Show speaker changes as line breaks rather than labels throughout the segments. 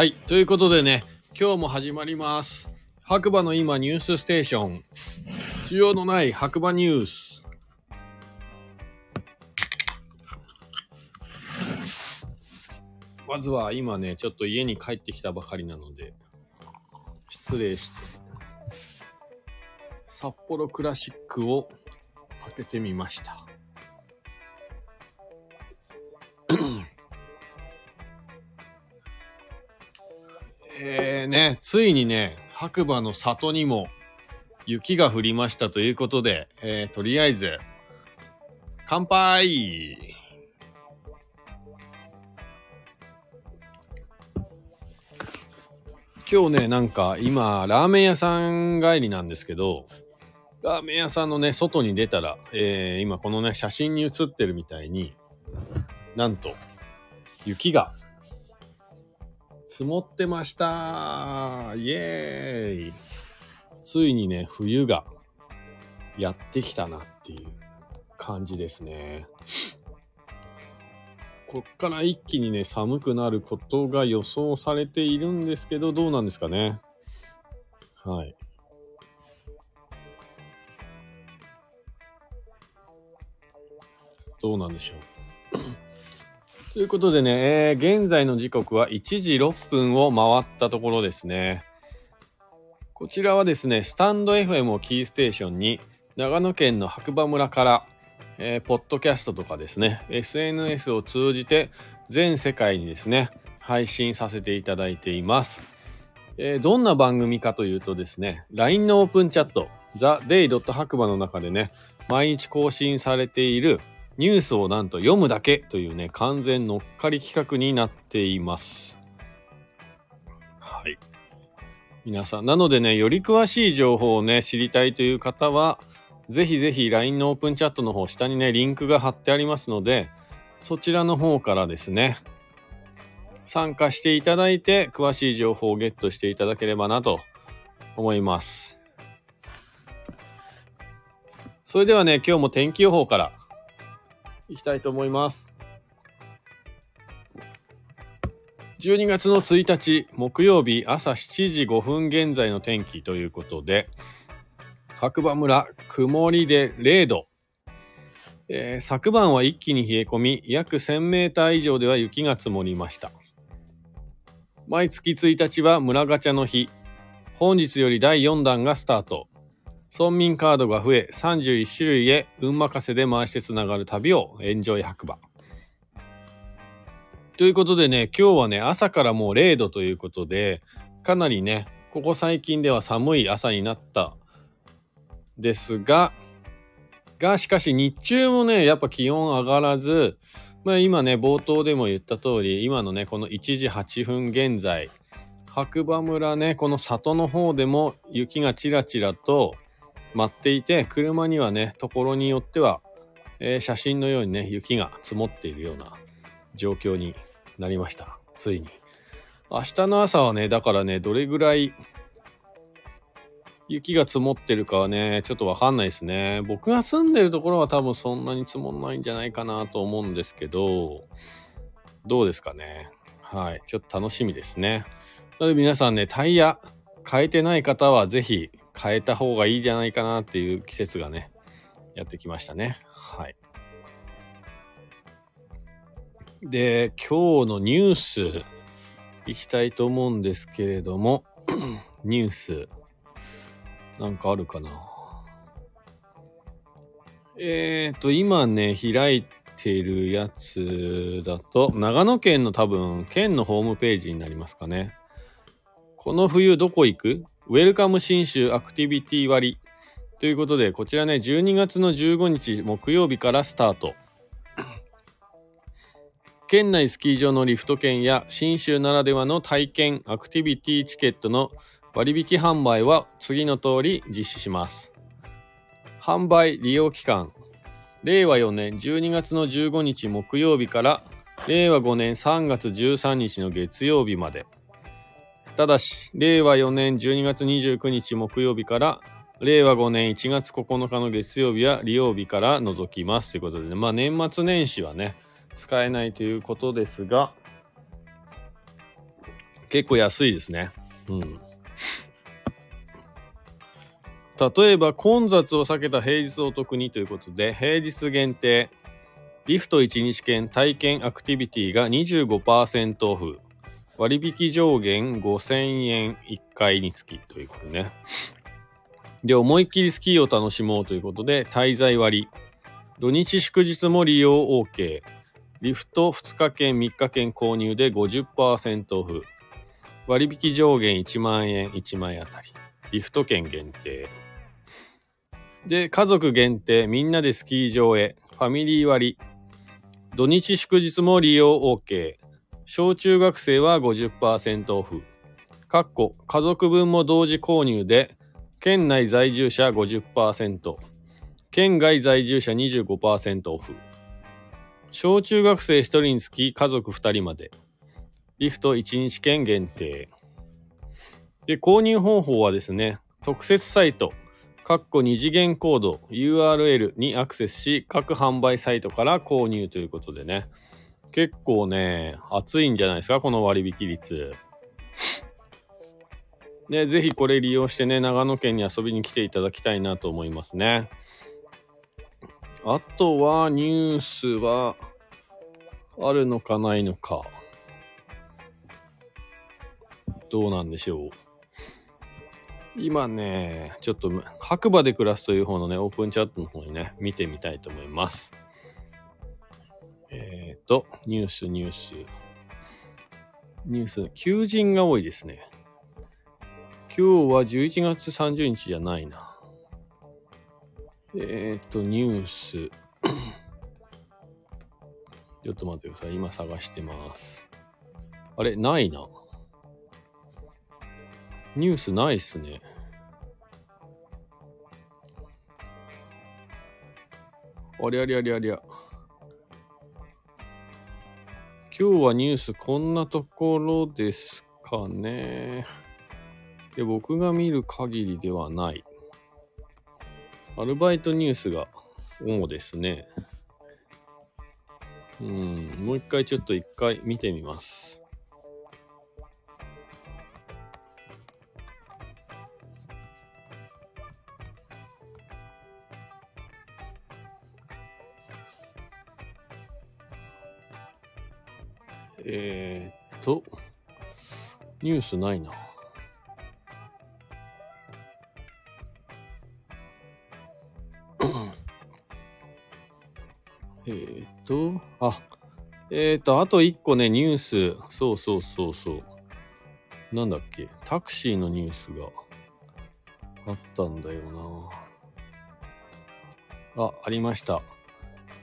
はい。ということでね、今日も始まります。白馬の今ニュースステーション。需要のない白馬ニュース。まずは今ね、ちょっと家に帰ってきたばかりなので、失礼して、札幌クラシックを開けてみました。えーね、ついにね、白馬の里にも雪が降りましたということで、えーとりあえず、乾杯。今日ね、なんか今、ラーメン屋さん帰りなんですけど、ラーメン屋さんのね、外に出たら、えー今このね、写真に写ってるみたいに、なんと、雪が積もってましたイエーイついにね、冬がやってきたなっていう感じですね。こっから一気にね、寒くなることが予想されているんですけど、どうなんですかね。はい。どうなんでしょう。ということでね、えー現在の時刻は1時6分を回ったところですね。こちらはですね、スタンド FM をキーステーションに、長野県の白馬村から、えーポッドキャストとかですね、SNS を通じて全世界にですね、配信させていただいています。えーどんな番組かというとですね、LINE のオープンチャット、TheDay. 白馬の中でね、毎日更新されているニュースをなんと読むだけというね、完全乗っかり企画になっています。はい。皆さん、なのでね、より詳しい情報をね、知りたいという方は、ぜひぜひ LINE のオープンチャットの方、下にね、リンクが貼ってありますので、そちらの方からですね、参加していただいて、詳しい情報をゲットしていただければなと思います。それではね、今日も天気予報からいきたいと思います。12月の1日木曜日朝7時5分現在の天気ということで、白馬村曇りで0度。えー昨晩は一気に冷え込み、約1000メーター以上では雪が積もりました。毎月1日は村ガチャの日。本日より第4弾がスタート。村民カードが増え、31種類へ運任せで回してつながる旅をエンジョイ白馬。ということでね、今日はね、朝からもう0度ということで、かなりね、ここ最近では寒い朝になったですが、が、しかし日中もね、やっぱ気温上がらず、まあ今ね、冒頭でも言った通り、今のね、この1時8分現在、白馬村ね、この里の方でも雪がちらちらと舞っていて、車にはね、ところによっては、えー写真のようにね、雪が積もっているような状況になりました。ついに。明日の朝はね、だからね、どれぐらい雪が積もってるかはね、ちょっとわかんないですね。僕が住んでるところは多分そんなに積もんないんじゃないかなと思うんですけど、どうですかね。はい。ちょっと楽しみですね。なので皆さんね、タイヤ変えてない方はぜひ変えた方がいいじゃないかなっていう季節がね、やってきましたね。はい。で、今日のニュース、いきたいと思うんですけれども、ニュース、なんかあるかな？えーと、今ね、開いているやつだと、長野県の多分、県のホームページになりますかね。この冬どこ行く？ウェルカム新州アクティビティ割ということで、こちらね、12月の15日木曜日からスタート。県内スキー場のリフト券や新州ならではの体験アクティビティチケットの割引販売は次の通り実施します。販売利用期間令和4年12月の15日木曜日から令和5年3月13日の月曜日までただし令和4年12月29日木曜日から令和5年1月9日の月曜日は利用日から除きますということでねまあ年末年始はね使えないということですが結構安いですね。うん。例えば混雑を避けた平日お得にということで、平日限定、リフト1日券体験アクティビティが25%オフ。割引上限5000円1回につきということね。で、思いっきりスキーを楽しもうということで、滞在割。土日祝日も利用 OK。リフト2日券3日券購入で50%オフ。割引上限1万円1枚あたり。リフト券限定。で、家族限定、みんなでスキー場へ。ファミリー割。土日祝日も利用 OK。小中学生は50%オフ。かっこ家族分も同時購入で、県内在住者50%、県外在住者25%オフ。小中学生1人につき家族2人まで。リフト1日券限定。で、購入方法はですね、特設サイト、かっこ二次元コード URL にアクセスし、各販売サイトから購入ということでね、結構ね、熱いんじゃないですか、この割引率。ね、ぜひこれ利用してね、長野県に遊びに来ていただきたいなと思いますね。あとは、ニュースは、あるのかないのか。どうなんでしょう。今ね、ちょっと白馬で暮らすという方のね、オープンチャットの方にね、見てみたいと思います。と、ニュース、ニュース。ニュース、求人が多いですね。今日は11月30日じゃないな。えっ、と、ニュース。ちょっと待ってください。今探してます。あれないな。ニュースないっすね。ありゃりゃりゃりゃ。今日はニュースこんなところですかね。で僕が見る限りではない。アルバイトニュースが主ですね。うん、もう一回ちょっと一回見てみます。えー、っと、ニュースないな。えー、っと、あ、えー、っと、あと一個ね、ニュース、そうそうそうそう。なんだっけ、タクシーのニュースがあったんだよな。あ、ありました。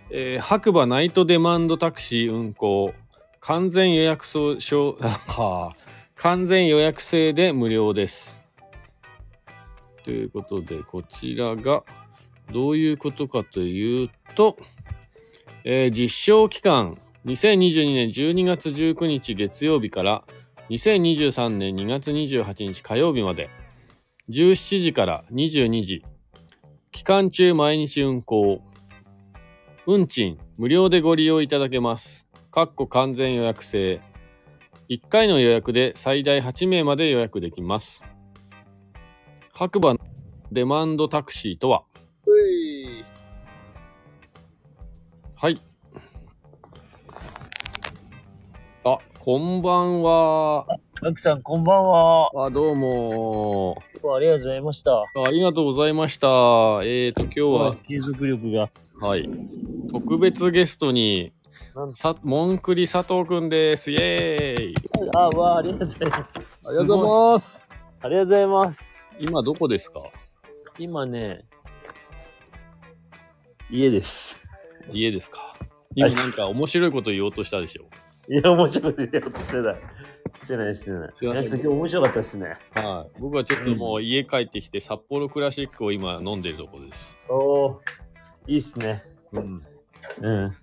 えー白馬ナイトデマンドタクシー運行。完全予約そう、しょう はあ、完全予約制で無料です。ということで、こちらがどういうことかというと、えー実証期間、2022年12月19日月曜日から2023年2月28日火曜日まで、17時から22時、期間中毎日運行、運賃無料でご利用いただけます。かっこ完全予約制。1回の予約で最大8名まで予約できます。白馬デマンドタクシーとは？はい。あ、こんばんは。
ガクさん、こんばんは。
あ、どうも。
ありがとうございました。
ありがとうございました。えーと、今日は、
継続力が。
はい。特別ゲストに、さ、モンクリ佐藤くんです。イエーイ。
あ、わあ、ありがとうございます。
ありがとうございます。
ありがとうございます。
今どこですか？
今ね、家です。
家ですか？今なんか面白いこと言おうとしたでしょ？
いや、面白いこと言おうとしてない。してない、してない。
すいません
今日面白かったですね。
はい。僕はちょっともう家帰ってきて札幌クラシックを今飲んでるところです。
おおいいっすね。
うん。
うん。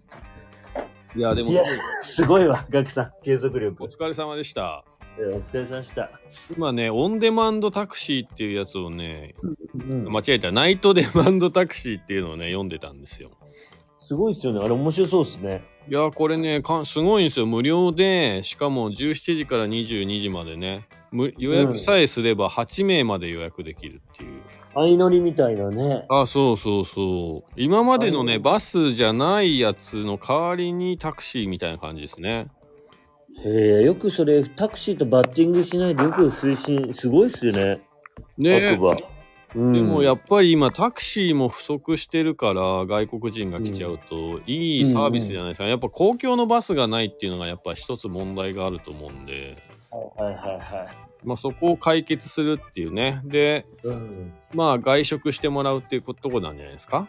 いや、でも
い、や、すごいわ、ガクさん。継続力。
お疲れ様でした。
お疲れ様でした。
今ね、オンデマンドタクシーっていうやつをね、
うん。
間違えた、ナイトデマンドタクシーっていうのをね、読んでたんですよ。
すごいっすよね。あれ面白そうっすね。
いや、これね、かすごいんですよ。無料で、しかも17時から22時までね、む予約さえすれば8名まで予約できるっていう。
相乗りみたいなね。
あ、そうそうそう。今までのね、
はい
バスじゃないやつの代わりにタクシーみたいな感じですね。
へえ、よくそれ、タクシーとバッティングしないでよく推進、すごいっすよね。
ね
白馬。うん、
でもやっぱり今タクシーも不足してるから外国人が来ちゃうといいサービスじゃないですか、やっぱ公共のバスがないっていうのがやっぱ一つ問題があると思うんで、
はいはいはいはい。
まあ、そこを解決するっていうね。で
うん、
まあ外食してもらうっていうとこなんじゃないですか？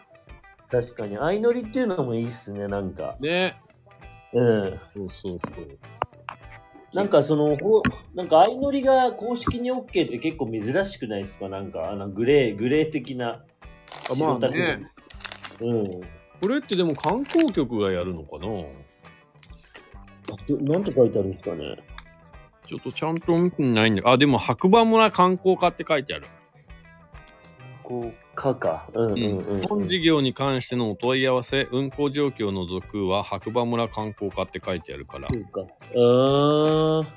確かに、相乗りっていうのもいいっすね、なんか。
ね。
うん。
そうそうそう。
なんかその、ほなんか相乗りが公式に OK って結構珍しくないですか？なんか、あのグレー、グレー的な。
あまあね。
うん。
これってでも観光局がやるのかな？
なんて書いてあるんですかね？
ちょっとちゃんと見てないんだあでも白馬村観光課って書いてある
こう、かか。うんうんうん、
本事業に関してのお問い合わせ、運行状況の続は白馬村観光課って書いてあるから。
そうか。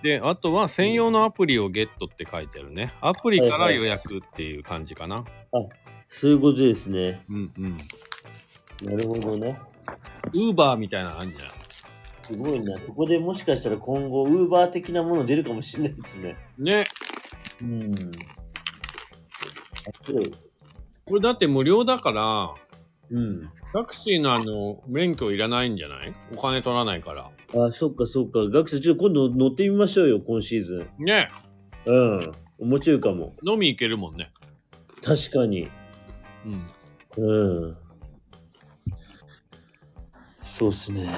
で、あとは専用のアプリをゲットって書いてあるね。アプリから予約っていう感じかな。
そういうことですね。
うんうん。
なるほどね。
ウーバーみたいなのあんじゃん。
すごいな。そこでもしかしたら今後、ウーバー的なもの出るかもしれないですね。
ね。
うん。
これだって無料だから、
うん。
タクシーのあの、免許いらないんじゃない？お金取らないから。
あ、そっかそっか。ガクさん、ちょっと今度乗ってみましょうよ、今シーズン。
ね。
うん。面白いかも。
飲み行けるもんね。
確かに。
うん。
うん。そうっすね。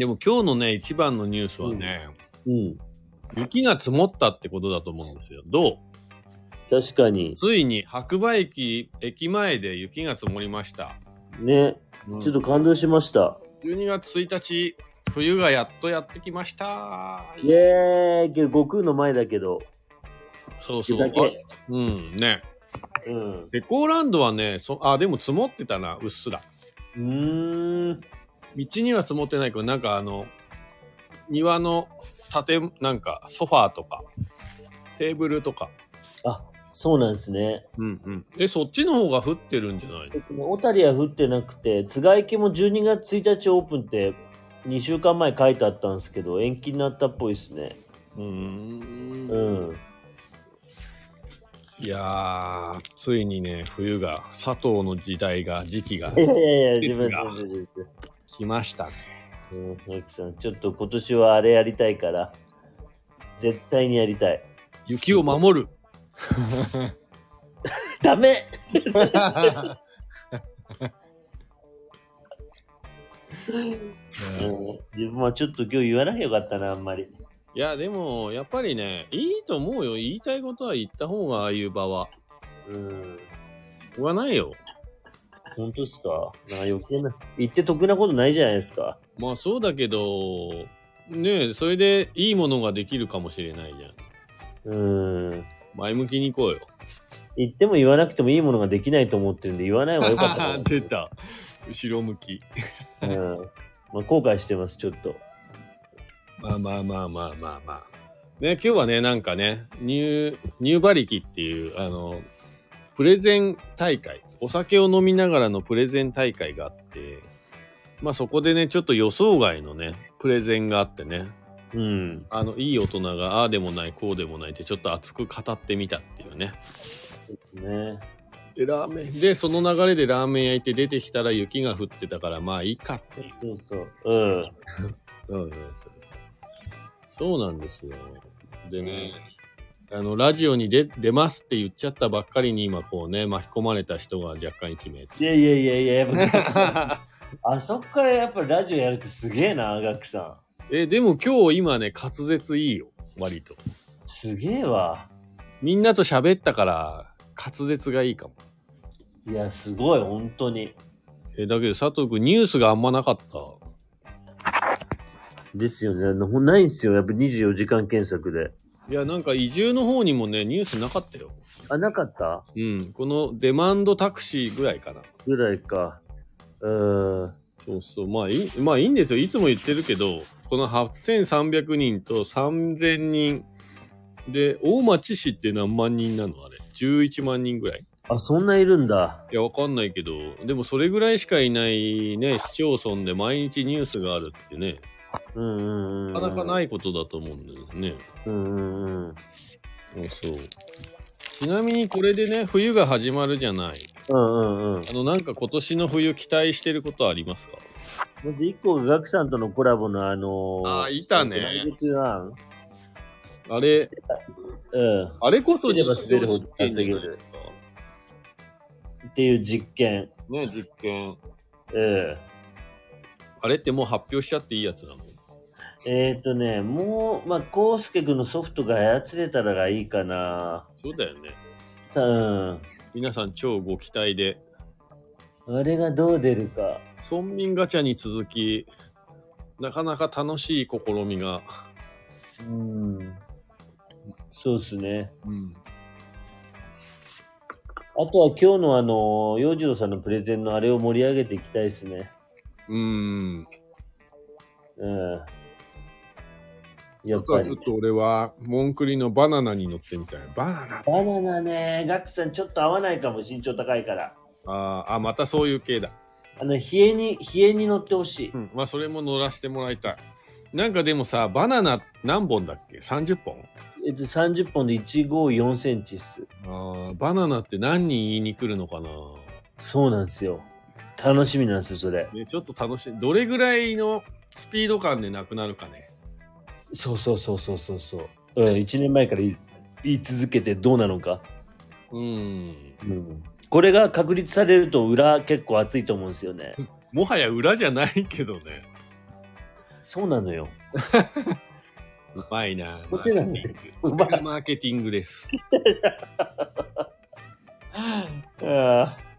でも今日のね、一番のニュースはね、
うん。
雪が積もったってことだと思うんですよ。どう？
確かに。
ついに白馬駅駅前で雪が積もりました、
ね。ちょっと感動しました。
12月1日冬がやっとやってきました
イエーイけど、悟空の前だけど。
そうそう。うんね
うん。
レコーランドはねそあでも積もってたなうっすら
うーん。
道には積もってないけどなんかあの庭の建なんかソファーとかテーブルとか
あ、そうなんですね。
うんうんえそっちの方が降ってるんじゃないの？
小谷は降ってなくて、津賀池も12月1日オープンって2週間前書いてあったんですけど、延期になったっぽいですね。
うーん
うん。
いやーついにね冬が佐藤の時代が時期が
いやいやいや、自分自分で。
来ましたね
うん、マキさん、ちょっと今年はあれやりたいから、絶対にやりたい。
雪を守る
ダメ うん自分はちょっと今日言わなきゃよかったな、あんまり。
いやでもやっぱりねいいと思うよ言いたいことは言った方がああいう場は
うん。
しょうがないよ
本当ですか？なんか余計な、言って得なことないじゃないですか。
まあそうだけどねえそれでいいものができるかもしれないじゃん
うん。
前向きに行こうよ
言っても言わなくてもいいものができないと思ってるんで、言わない方がよかったかな
出た後ろ向き
うん。まあ、後悔してます、ちょっと。
まあまあまあまあまあまあね今日はねなんかねニューニュー馬力っていうあのプレゼン大会お酒を飲みながらのプレゼン大会があってまあそこでねちょっと予想外のねプレゼンがあってね
うん。
あのいい大人がああでもないこうでもないってちょっと熱く語ってみたっていうね
ね。
でラーメンでその流れでラーメン焼いて出てきたら雪が降ってたからまあいいかっていう
そうそう。うん。
うんうんそうそうなんですよでねあのラジオに出出ますって言っちゃったばっかりに今こうね巻き込まれた人が若干1名
いやいやいやいや、やっぱ、あそっからやっぱラジオやるってすげえな、ガクさ
えでも今日今ね滑舌いいよ割と
ん。すげえわ。
みんなと喋ったから滑舌がいいかも
いや、すごい、本当に。
えだけど佐藤君ニュースがあんまなかった
ですよね。ないんすよ。やっぱ24時間検索で。
いや、なんか移住の方にもね、ニュースなかったよ。
あ、なかった？
うん。このデマンドタクシーぐらいかな。
ぐらいか。うーん。
そうそう。まあいい、まあいいんですよ。いつも言ってるけど、この8300人と3000人。で、大町市って何万人なの？あれ。11万人ぐらい
あ、そんないるんだ。
いや、わかんないけど、でもそれぐらいしかいないね、市町村で毎日ニュースがあるってね、
うんうんうん。。
なかなかないいことだと思うんだよね。
うんうんうん。
そう。ちなみにこれでね、冬が始まるじゃない。
うんうんうん。
あの、なんか今年の冬期待してることありますか？
まず一個がガクさんとのコラボのあのー、
あーいたねあれ、
うん。
あれこそ実験じゃないですか
っていう実験。
ね、実験。
うん。
あれってもう発表しちゃっていいやつなの？
えっ、ー、とね、もう、まあ、コウスケ君のソフトが操れたらがいいかな。
そうだよね。
うん。
皆さん超ご期待で。
あれがどう出るか。
村民ガチャに続き、なかなか楽しい試みが。
うん。そうっすね。
うん。
あとは今日のあの、洋次郎さんのプレゼンのあれを盛り上げていきたいですね。
うーん。
うん。や
あ
っぱり
とはちょっ。と俺は、モンクリのバナナに乗ってみたい。バナナ
バナナね、ガクさんちょっと合わないかも、身長高いから。
あーあ、またそういう系だ。
あの、冷えに、冷えに乗ってほしい。
うん。まあ、それも乗らせてもらいたい。なんかでもさ、バナナ何本だっけ ?30 本？
えっと、30本で154センチっす。
ああ、バナナって何人言いに来るのかな？
そうなんですよ。楽しみなんですよ、それ。
ね、ちょっと楽しい。どれぐらいのスピード感でなくなるかね。
そうそうそうそうそうそう。うん、1年前から言い続けてどうなのか。
うん。
うん。これが確立されると裏結構熱いと思うんですよね。
もはや裏じゃないけどね。
そうなのよ。
うまいな。
こ
れがマーケティングです。
ああ。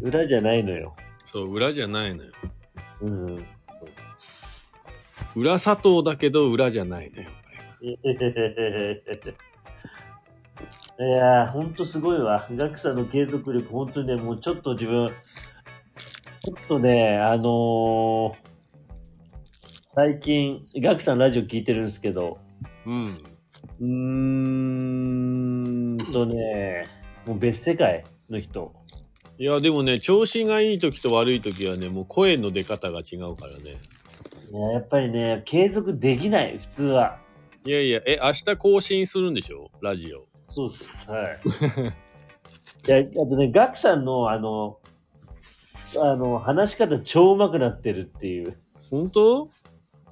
裏じゃないのよ。
そう、裏じゃないのよ。
うん。
裏砂糖だけど裏じゃないのよ。
いやー、ほんとすごいわ。学者の継続力、ほんとね、もうちょっと自分、ちょっとね、あのー、最近、ガクさんラジオ聞いてるんですけど、
うん。
うーんとね、もう別世界の人。
いや、でもね、調子がいい時と悪い時はね、もう声の出方が違うからね。
ねやっぱりね、継続できない、普通は。
いやいや、え、明日更新するんでしょ？ラジオ。
そうです。はい。いや、あとね、ガクさんの、あの、あの、話し方超上手くなってるっていう。
本当？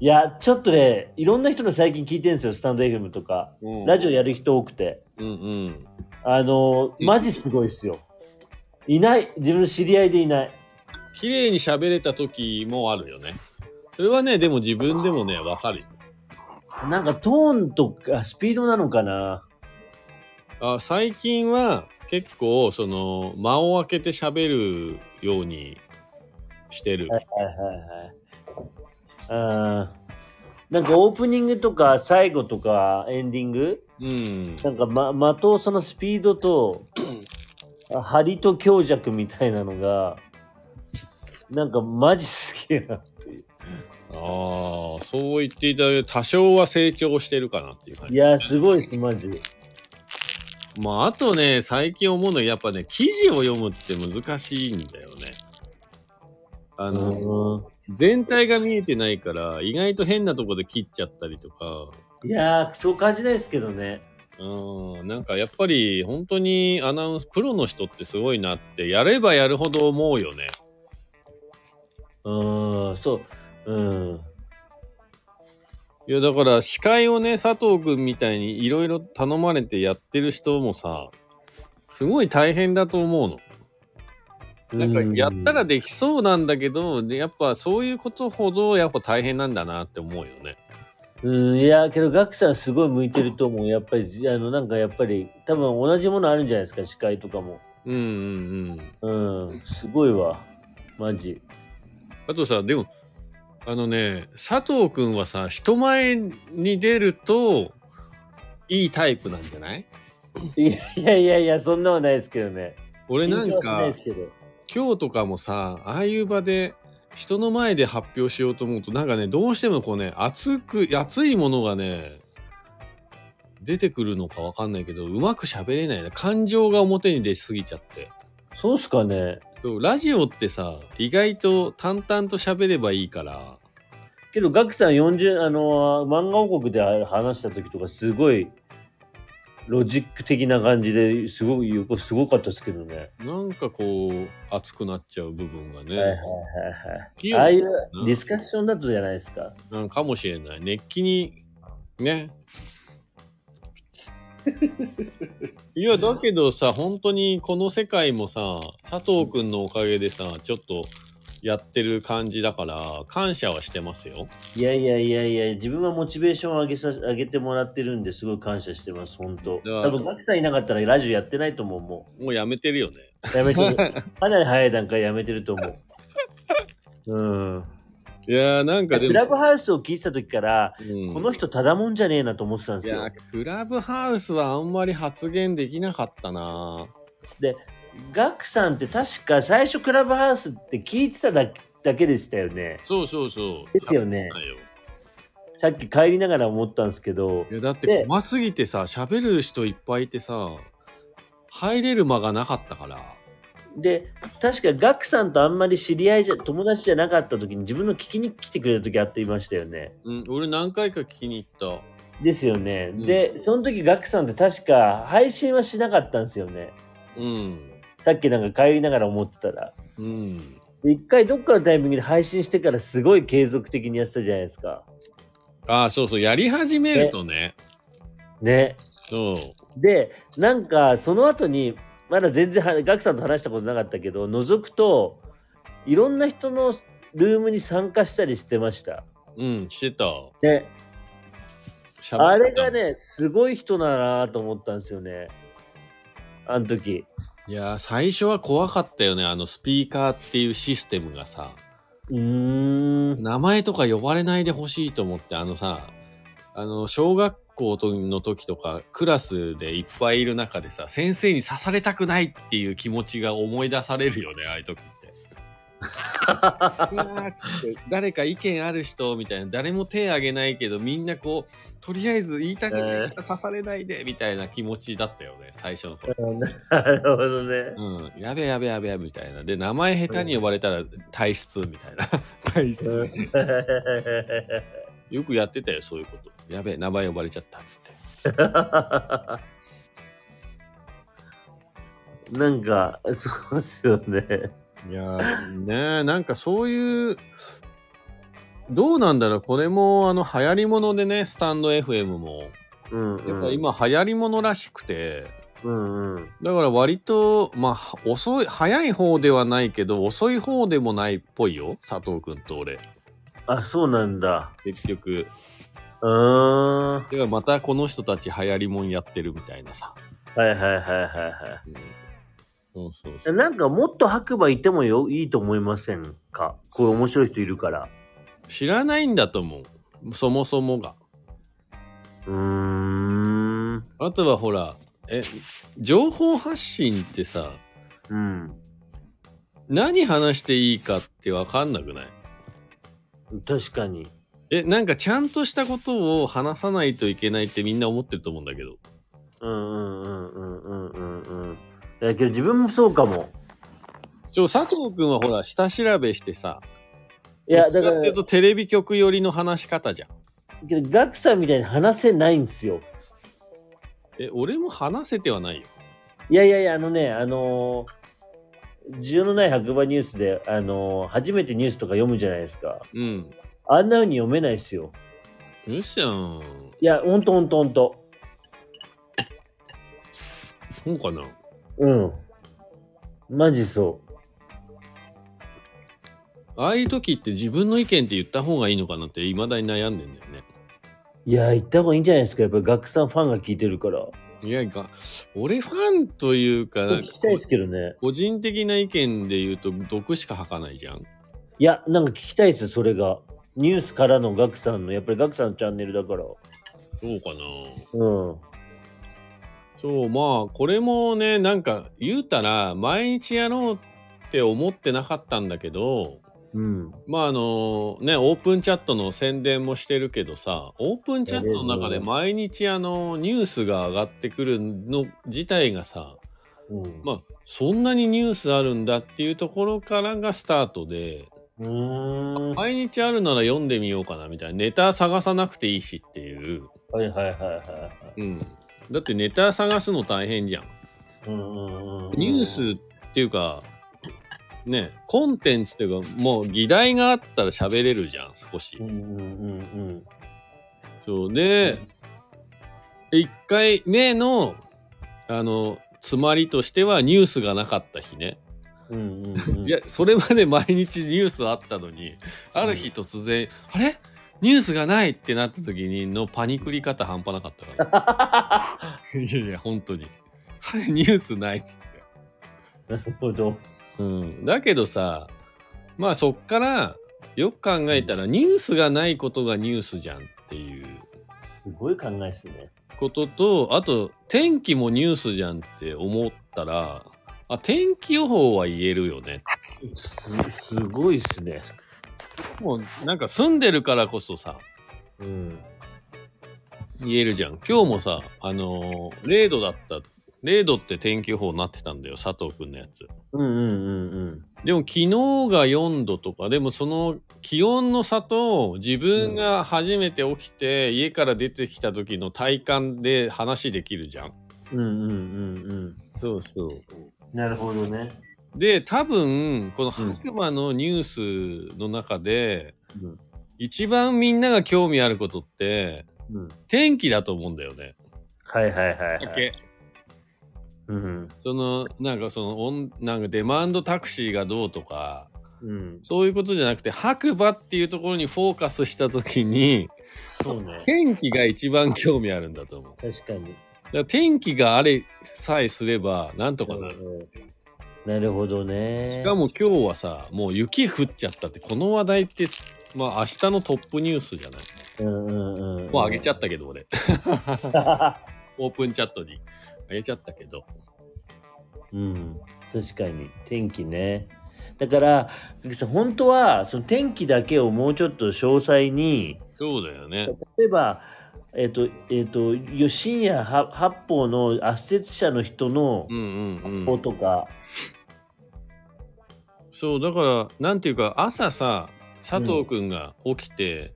いや、ちょっとね、いろんな人の最近聞いてるんですよ、スタンド FM とか。
うん
ラジオやる人多くて。
うんうん。
あの、マジすごいっすよ。いない。自分の知り合いでいない。
綺麗に喋れた時もあるよね。それはね、でも自分でもね、わかるよ。
なんかトーンとかスピードなのかな？
あ最近は結構、その、間を空けて喋るようにしてる。
はいはいはい。あーなんかオープニングとか最後とかエンディング？
うん。
なんかま、的をそのスピードと、あ 張りと強弱みたいなのが、なんかマジすげえなっていう。
ああ、そう言っていただけ多少は成長してるかなっていう感じ。
いやー、すごいです、マジ。
まあ、あとね、最近思うのはやっぱね、記事を読むって難しいんだよね。あの、
うん
全体が見えてないから、意外と変なとこで切っちゃったりとか、
いやー、そう感じないですけどね。
うん、なんかやっぱり本当にアナウンス、プロの人ってすごいなって、やればやるほど思うよね。
うーん、そう。うん。
いや、だから司会をね、佐藤くんみたいにいろいろ頼まれてやってる人もさ、すごい大変だと思うの。なんかやったらできそうなんだけど、でやっぱそういうことほどやっぱ大変なんだなって思うよね。
うん、いや、けど、ガクさんすごい向いてると思う。やっぱり、あの、なんかやっぱり、多分同じものあるんじゃないですか、司会とかも。
うんうんうん。
うん、すごいわ。マジ。
あとさ、でも、あのね、佐藤くんはさ、人前に出ると、いいタイプなんじゃない？
いやいやいやそんなのないですけどね。
俺なんか。今日とかもさああいう場で人の前で発表しようと思うとなんかねどうしてもこうね熱く熱いものがね出てくるのかわかんないけどうまく喋れないね。感情が表に出しすぎちゃって。
そうっすかね。
そうラジオってさ意外と淡々と喋ればいいから。
けど、ガクさん40、あの、漫画王国で話した時とか、すごい、ロジック的な感じですごい、すごかったですけどね。
なんかこう熱くなっちゃう部分がね、
はいはいはい。ああいう
な
ディスカッションだとじゃないですか。
なんかもしれない熱気にね いやだけどさ本当にこの世界もさ佐藤くんのおかげでさちょっとやってる感じだから感謝はしてますよ
いやいやいやいや、自分はモチベーションを上げさ上げてもらってるんですごい感謝してます、本当。多分ガクさんいなかったらラジオやってないと思う、も
もうやめてるよね
う。やめてる。かなり早い段階やめてると思う。うん。
いやーなんかで
クラ
も、
ブハウスを聞いてた時から、
うん
この人ただもんじゃねえなと思ってたんですよ
いや。クラブハウスはあんまり発言できなかったな
で、ガクさんって確か最初クラブハウスって聞いてただけだけでしたよね。
そうそうそう
ですよねさっき帰りながら思ったんですけど
い、やだって
で
怖すぎてさ喋る人いっぱいいてさ入れる間がなかったから
で、確かガクさんとあんまり知り合いじゃ、友達じゃなかった時に自分の聞きに来てくれた時あっていましたよね。
うん俺何回か聞きに行った
ですよね。
うん
で、その時ガクさんって確か配信はしなかったんですよね。
うん
さっきなんか帰りながら思ってたら。
うん
で一回どっかのタイミングで配信してからすごい継続的にやってたじゃないですか。
ああそうそうやり始めるとね
ね。
そう
で、なんかその後に、まだ全然はガクさんと話したことなかったけど、覗くと、いろんな人のルームに参加したりしてました。
うんしてた
ね。あれがね、すごい人だなと思ったんですよね。あの時。
いやー最初は怖かったよねあのスピーカーっていうシステムがさ
うーん。
名前とか呼ばれないでほしいと思ってあのさあの小学校の時とかクラスでいっぱいいる中でさ先生に刺されたくないっていう気持ちが思い出されるよねああいう時って。うわーっつって誰か意見ある人みたいな誰も手挙げないけどみんなこうとりあえず言いたくないから刺されないでみたいな気持ちだったよね最初の頃。
なるほどね。
うん、やべやべやべやべみたいな。で、名前下手に呼ばれたら体質みたいな。体質。よくやってたよ、そういうこと。やべえ、名前呼ばれちゃったっつって。
なんか、そうですよね。
いやーねえなんかそういう、どうなんだろう、これもあの流行り物でね、スタンド FM も。
うん、うん。
やっぱ今流行り物らしくて、
うんうん。
だから割と、まあ、遅い、早い方ではないけど、遅い方でもないっぽいよ、佐藤くんと俺。
あ、そうなんだ。
結局。
うーん。
ではまたこの人たち流行りもんやってるみたいなさ。
はいはいはいはいは
うん、そうそうそ
い。
う。
なんかもっと白馬いてもよいいと思いませんか？これ面白い人いるから。
知らないんだと思う。そもそもが。
うーん。
あとはほら、え、情報発信ってさ、
うん。
何話していいかってわかんなくない？
確かに。
え、なんかちゃんとしたことを話さないといけないってみんな思ってると思うんだけど。
うんうんうんうんうんうんうん。だけど自分もそうかも。
ちょ、佐藤くんはほら、下調べしてさ、
いや、
どっち
だか、
からっていうとテレビ局寄りの話し方じゃん。
けどガクさんみたいに話せないんですよ。
え、俺も話せてはないよ。
いやいやいや、あのね、あのー需要のない白馬ニュースで、あのー初めてニュースとか読むじゃないですか。
うん。
あんな風に読めないですよ。
よっしゃん。
いや、ほんとほんとほんと。
そうかな？
うん。マジそ
ああいう時って自分の意見って言った方がいいのかなって未だに悩んでんだよね。
う。いや、行った方がいいんじゃないですか。やっぱりガクさんファンが聞いてるから。
いや、が俺ファンというか、
聞きたいですけどね。
個人的な意見で言うと毒しか吐かないじゃん。
いや、なんか聞きたいです、それが。ニュースからのガクさんの、やっぱりガクさんのチャンネルだから。
そうかな。
うん。
そう、まあ、これもね、なんか言うたら、毎日やろうって思ってなかったんだけど、
うん。
まああのね、オープンチャットの宣伝もしてるけどさ、オープンチャットの中で毎日あの、ニュースが上がってくるの自体がさ、
うん。
まあ、そんなにニュースあるんだっていうところからがスタートで。毎日あるなら読んでみようかなみたいな。ネタ探さなくていいしっていう。
はいはいはいはい。
うん。だってネタ探すの大変じゃん。
うんうんうん。
ニュースっていうか、ね、コンテンツっていうか、もう議題があったら喋れるじゃん、少し
う。んうんうん
そう。で、1回目の、あの、つまりとしてはニュースがなかった日ね。
うん。うんうんうん。
いや、それまで毎日ニュースあったのに、ある日突然、あれ？ニュースがないってなった時にのパニクり方半端なかったから。いやいや、本当に。あれ、ニュースないっつって。
なるほど。
うん。だけどさ、まあそっから、よく考えたら、ニュースがないことがニュースじゃんっていう
すごい考えっすね。
ことと、あと、天気もニュースじゃんって思ったら、あ、天気予報は言えるよね。
す、すごいっすね。
もう、なんか住んでるからこそさ、
うん。
言えるじゃん。今日もさ、あのー、0度だった。0度って天気予報になってたんだよ、佐藤くんのやつ。
うんうんうん
でも昨日が4度とか、でもその気温の差と自分が初めて起きて家から出てきた時の体感で話できるじゃん。
うん。うんうんうんうん。
そうそう。
なるほどね。
で、多分、この白馬のニュースの中で、
うん。
一番みんなが興味あることって、
うん。
天気だと思うんだよね。
はいはいはい、はい。
その、なんかその、オンなんかデマンドタクシーがどうとか、
うん。
そういうことじゃなくて、白馬っていうところにフォーカスしたときに、
そうね。
天気が一番興味あるんだと思う。
確かに。
ら天気があれさえすれば、なんとかなる。
うんなるほどね。
しかも今日はさ、もう雪降っちゃったって、この話題って、まあ明日のトップニュースじゃない？
うんうんうん。
もうあげちゃ
っ
ったけど、俺。
た。
オープンチャットにあげちゃったけど。
うん。確かに。天気ね。だから、さ本当は、その天気だけをもうちょっと詳細に、
そうだよね。
例えば、えっ、と、えっ、と、よ深夜は八方の圧雪者の人の
うんうんうん。そう、だから、なんていうか、朝さ、佐藤くんが起きて、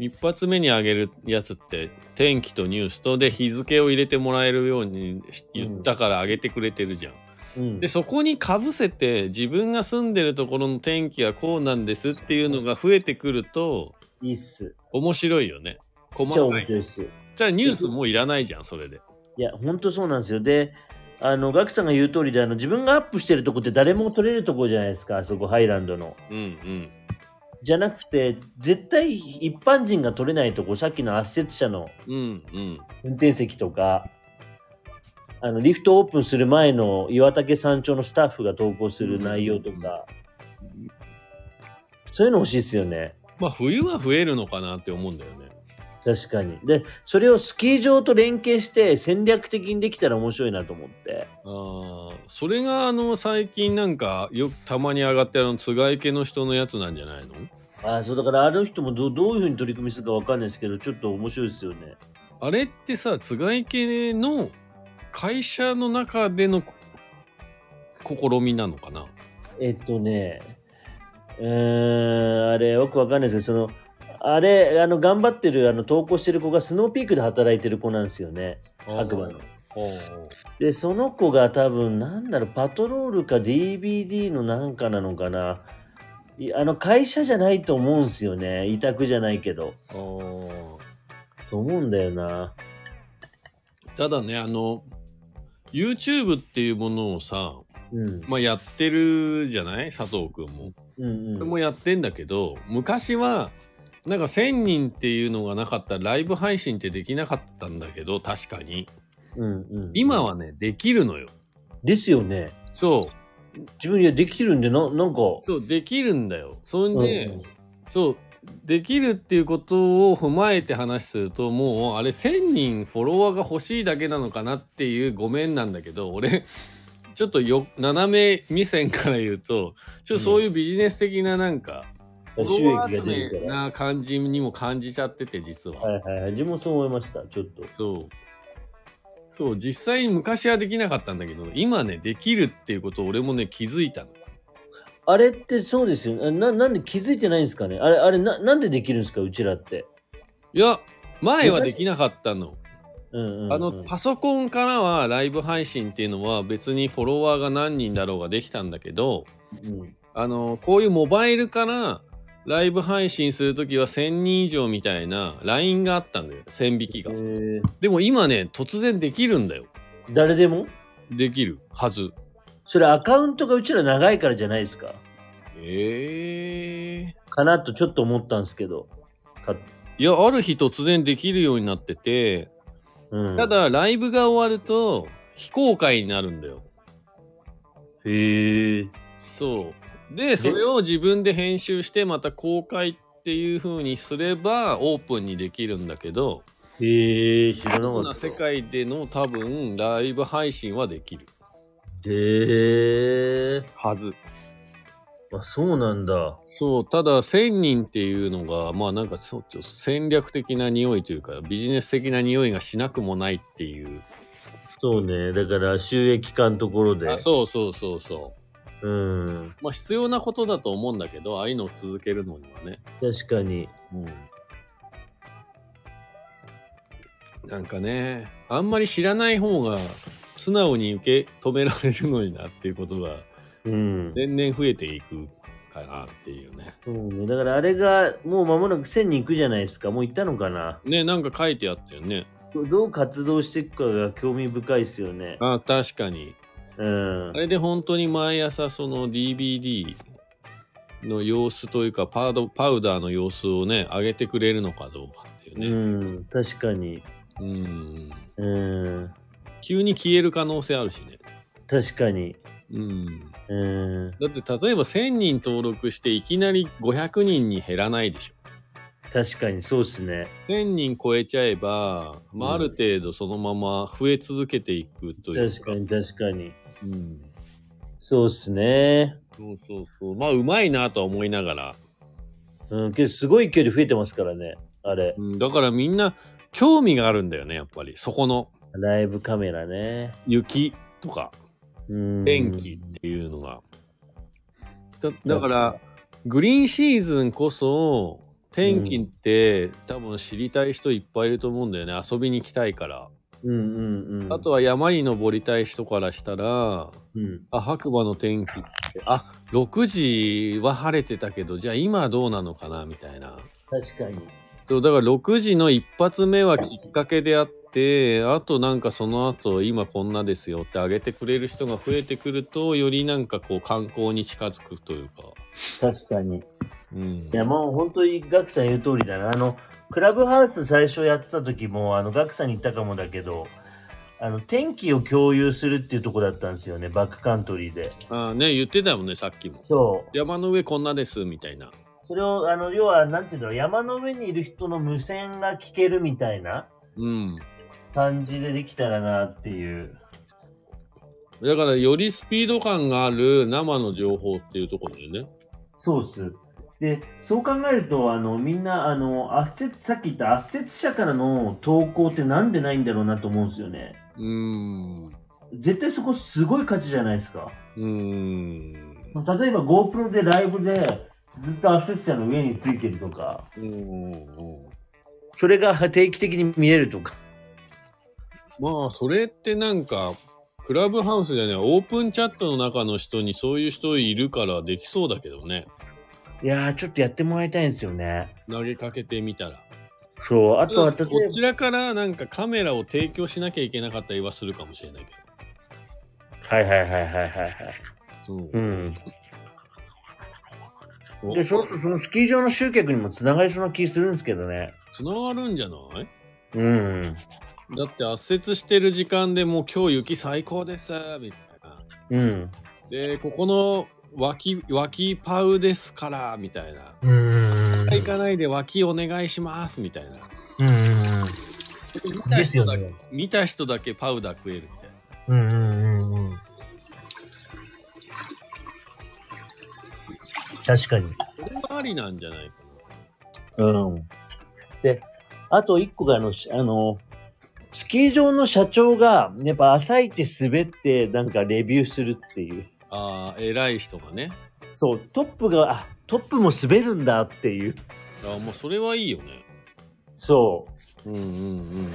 一発目にあげるやつって、天気とニュースとで日付を入れてもらえるようにし言ったからあげてくれてるじゃん。
うん
で、そこにかぶせて、自分が住んでるところの天気はこうなんですっていうのが増えてくると、
いいっす。
面白いよね。細かい。じゃあニュースもういらないじゃん、それで。
いや、本当そうなんですよ。で、あの、ガクさんが言う通りで、あの、自分がアップしてるとこって誰も撮れるとこじゃないですか、あそこ、ハイランドの。
うんうん。
じゃなくて、絶対一般人が撮れないとこ、さっきの圧雪車の
うんうん。
運転席とか、あの、リフトオープンする前の岩竹山頂のスタッフが投稿する内容とか、そういうの欲しいですよね。
まあ冬は増えるのかなって思うんだよね。
確かに。で、それをスキー場と連携して戦略的にできたら面白いなと思って。
ああ、それがあの最近なんかよくたまに上がってるあのつがい家の人のやつなんじゃないの？
ああ、そうだからあの人もどどういうふうに取り組みするかわかんないですけど、ちょっと面白いですよね。
あれってさ、つがい家の会社の中でのこ試みなのかな？
えっとね、うーん、あれ、よくわかんないですけど、その、あれ、あの、頑張ってる、あの、投稿してる子がスノーピークで働いてる子なんですよね。白馬の。で、その子が多分、なんだろう、パトロールか DVD のなんかなのかな。いあの、会社じゃないと思うんですよね。委託じゃないけど。と思うんだよな。
ただね、あの、YouTube っていうものをさ、
うん。
まあ、やってるじゃない？佐藤くんも。
うんうん。
俺もやってんだけど、昔は、なんか1000人っていうのがなかったらライブ配信ってできなかったんだけど、確かに。
うんうん、
今はね、できるのよ。
ですよね。
そう。
自分にはできてるんでな、なんか。
そう、できるんだよ。そんで、
うん
そう、できるっていうことを踏まえて話するともうあれ1,000人フォロワーが欲しいだけなのかなっていうごめんなんだけど俺ちょっとよ斜め目線から言うとちょっとそういうビジネス的ななんか、フォ
収益が出るから。
な感じにも感じちゃってて実は。
はいはいはい。自分もそう思いました、ちょっと。
そう。そう、実際に昔はできなかったんだけど、今ね、できるっていうことを俺もね、気づいたの。
あれってそうですよね。ななんで気づいてないんですかね？あれ、あれな、なんでできるんですか？うちらって。
いや、前はできなかったの。
うんうん、うん。
あの、パソコンからはライブ配信っていうのは別にフォロワーが何人だろうができたんだけど、
うん、
あの、こういうモバイルからライブ配信するときは1000人以上みたいな LINE があったんだよ。線引きが
え。ー、
でも今ね、突然できるんだよ。
誰でも？
できるはず。
それアカウントがうちら長いからじゃないですか
ええ
かなとちょっと思ったんですけど。か
いや、ある日突然できるようになってて、
うん、
ただライブが終わると非公開になるんだよ。
へえ。
そう。で、それを自分で編集してまた公開っていう風にすればオープンにできるんだけど、
へえ、知らなかった。
世界での多分ライブ配信はできる
へえ。
はず。
あ、そうなんだ。
そう、ただ1000人っていうのが、まあなんかそうちょっと戦略的な匂いというか、ビジネス的な匂いがしなくもないっていう。
そうね。だから収益化のところで。
あそうそうそうそう。
うん。
まあ必要なことだと思うんだけど、ああいうのを続けるのにはね。
確かに。
うん。なんかね、あんまり知らない方が素直に受け止められるのになっていうことが
うん。
年々増えていくかなっていうね。
そうね。だからあれがもう間もなく1000人行くじゃないですか。もう行ったのかな。
ね、なんか書いてあったよね。
どどう活動していくかが興味深いですよね。
あ、確かに。
うん
あ。れで本当に毎朝その DVD の様子というかパウドパウダーの様子をね、上げてくれるのかどうかっていう
う
ね。
ん。確かに。
うん。
うん。
急に消える可能性あるしね。
確かに。
うん。
うん。
だって例えば1000人登録していきなり500人に減らないでしょ。
確かにそうっすね。
1000人超えちゃえば、まあ、
うん
ある程度そのまま増え続けていくという
確かに確かに。
うん。
そうっすね。
そうそうそう。まあ、うまいなとは思いながら。
うん。けどすごい勢いで増えてますからね。あれ。
うん、だからみんな興味があるんだよね、やっぱり。そこの
ライブカメラね。
雪とか
うん。
天気っていうのが。だだから、グリーンシーズンこそ、天気って、多分知りたい人いっぱいいると思うんだよね。遊びに行きたいから。
うんうんうん。
あとは山に登りたい人からしたら、
うん。
あ、白馬の天気って、あ、6時は晴れてたけど、じゃあ今はどうなのかなみたいな。
確かに。
そうだから6時の一発目はきっかけであってあとなんかその後今こんなですよってあげてくれる人が増えてくるとよりなんかこう観光に近づくというか、
確かに。
うん
い、や、もう本当にガクさん言う通りだな。あの、クラブハウス最初やってた時も、あの、ガクさんに言ったかもだけど、あの、天気を共有するっていうとこだったんですよね、バックカントリーで。
ああね言ってたもんねさっきも
そう。
山の上こんなですみたいな
それを、あの、要は、なんていうんだろう、山の上にいる人の無線が聞けるみたいな
うん
感じでできたらなっていう。
だからよりスピード感がある生の情報っていうところだよね
そうっす。で、そう考えると、あの、みんな、あの、圧接、さっき言った圧接者からの投稿ってなんでないんだろうなと思うんですよね。
うーん
絶対そこすごい価値じゃないですか。
うーん
例えば GoPro でライブでずっとアセス者の上についてるとか、
うん
それが定期的に見えるとか。
まあそれってなんかクラブハウスでねオープンチャットの中の人にそういう人いるからできそうだけどね
いやー、ちょっとやってもらいたいんですよね。
投げかけてみたら
そう、あとは例えば、
こちらからなんかカメラを提供しなきゃいけなかったりはするかもしれないけ
はいはいはいはいはいはい。
ど。そう
うん。
お
で、そうするとそのスキー場の集客にもつながりそうな気するんですけどね。
つながるんじゃない？
うん。
だって圧雪してる時間でもう今日雪最高ですみたいな。
うん。
で、ここの脇、脇パウですから、みたいな。
うん。
行かないで脇お願いします、みたいな。
うんうんうん。
見た人だけ、
ですよね
見た人だけパウダー食えるみたいな。
うんうんうんうん。確かに。
これはありなんじゃないか
うん。で、あと一個があの、しあの、スキー場の社長が、やっぱ朝一滑ってなんかレビューするっていう。
な。ああ、偉い人がね。
そう、トップが、あ、トップも滑るんだっていう。
あもうそれはいいよね。
そ
うんうんうん。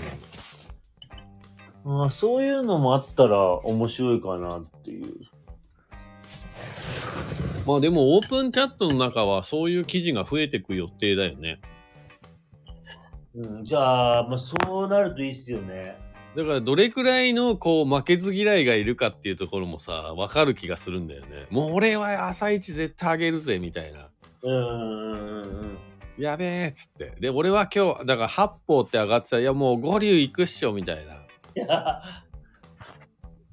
う。まあ、そういうのもあったら面白いかなっていう。
まあでもオープンチャットの中はそういう記事が増えていく予定だよね。
うん、じゃあ、まあ、そうなるといいっすよね。
だからどれくらいのこう負けず嫌いがいるかっていうところもさ、わかる気がするんだよね。もう俺は朝一絶対あげるぜみたいな。
うんうんうんうん。
やべえっつって。で、俺は今日、だから八方って上がってたら、いやもう五竜行くっしょみたいな。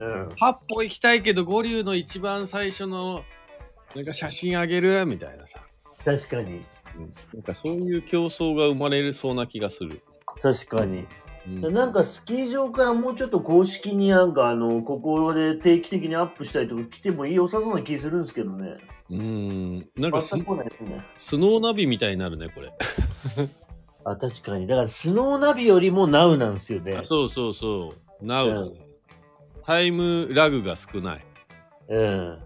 うん。
八方行きたいけど五竜の一番最初のなんか写真あげる？みたいなさ。
確かに。
なんかそういう競争が生まれるそうな気がする。
確かに。
うん
なんかスキー場からもうちょっと公式になんかあの、ここで定期的にアップしたりとか来てもいい良さそうな気するんですけどね。
うん。なんかス
ね。
スノーナビみたいになるね、これ。
あ、確かに。だからスノーナビよりもナウなんですよね
あ。そうそうそう。ナウ
うん
タイムラグが少ない。
うん。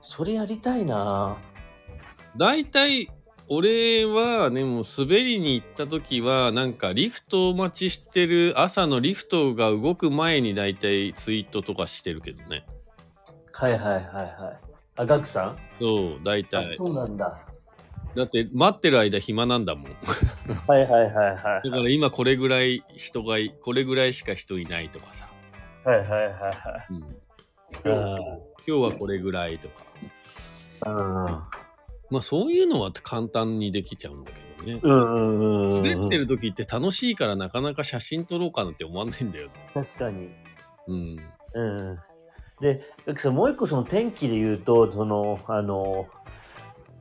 それやりたいな
大体、俺はね、もう滑りに行った時は、なんかリフト待ちしてる朝のリフトが動く前に大体ツイートとかしてるけどね。
はいはいはいはい。あ、ガクさん、
そう、大
あ
体。
そうなんだ。
だって待ってる間暇なんだもん。
はいはいはいはい。
だから今これぐらい人がい、これぐらいしか人いないとかさ。
はいはいはいは
うん、
い。
今日今日はこれぐらいとか。
うん。
まあそういうのは簡単にできちゃうんだけどね。
うんうんうん。
滑ってる時って楽しいからなかなか写真撮ろうかなって思わないんだよね。
確かに。
うん。
うん。で、さん、もう一個その天気で言うと、その、あの、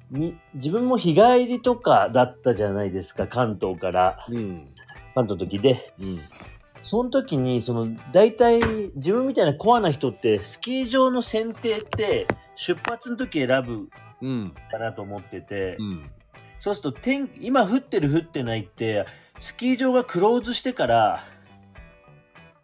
み自分も日帰りとかだったじゃないですか、関東から。
うん。
関東の時で。
うん。
その時に、その、大体、自分みたいなコアな人って、スキー場の選定って、出発の時選ぶ
うん。
かなと思ってて、
うん。
そうすると天、今降ってる降ってないって、スキー場がクローズしてから、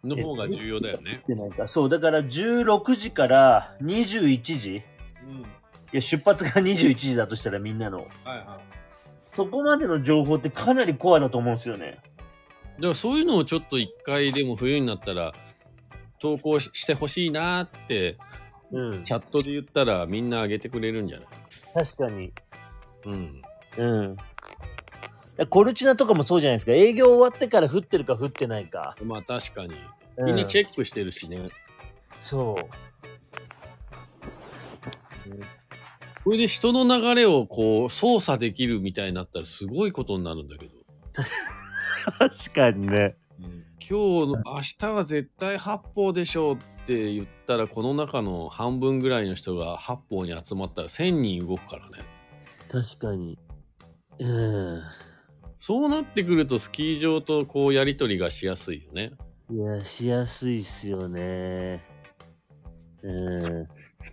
の方が重要だよね。
降ってないか。そう、だから16時から21時。
うん。
いや、出発が21時だとしたらみんなの。
はいは
そこまでの情報ってかなりコアだと思うんですよね。
い。だからそういうのをちょっと一回でも冬になったら投稿ししてほしいなーって
うん。
チャットで言ったらみんなあげてくれるんじゃない？
確かに。
うん。
うん。コルチナとかもそうじゃないですか？営業終わってから降ってるか降ってないか。
まあ確かに。
うん
みんなチェックしてるしね。
そう。
これで人の流れをこう操作できるみたいになったらすごいことになるんだけど。
確かにね。
今日の明日は絶対八方でしょうって言ったらこの中の半分ぐらいの人が八方に集まったら1,000人動くからね。
確かに。うん。
そうなってくるとスキー場とこうやり取りがしやすいよね。
いや、しやすいっすよね。うん。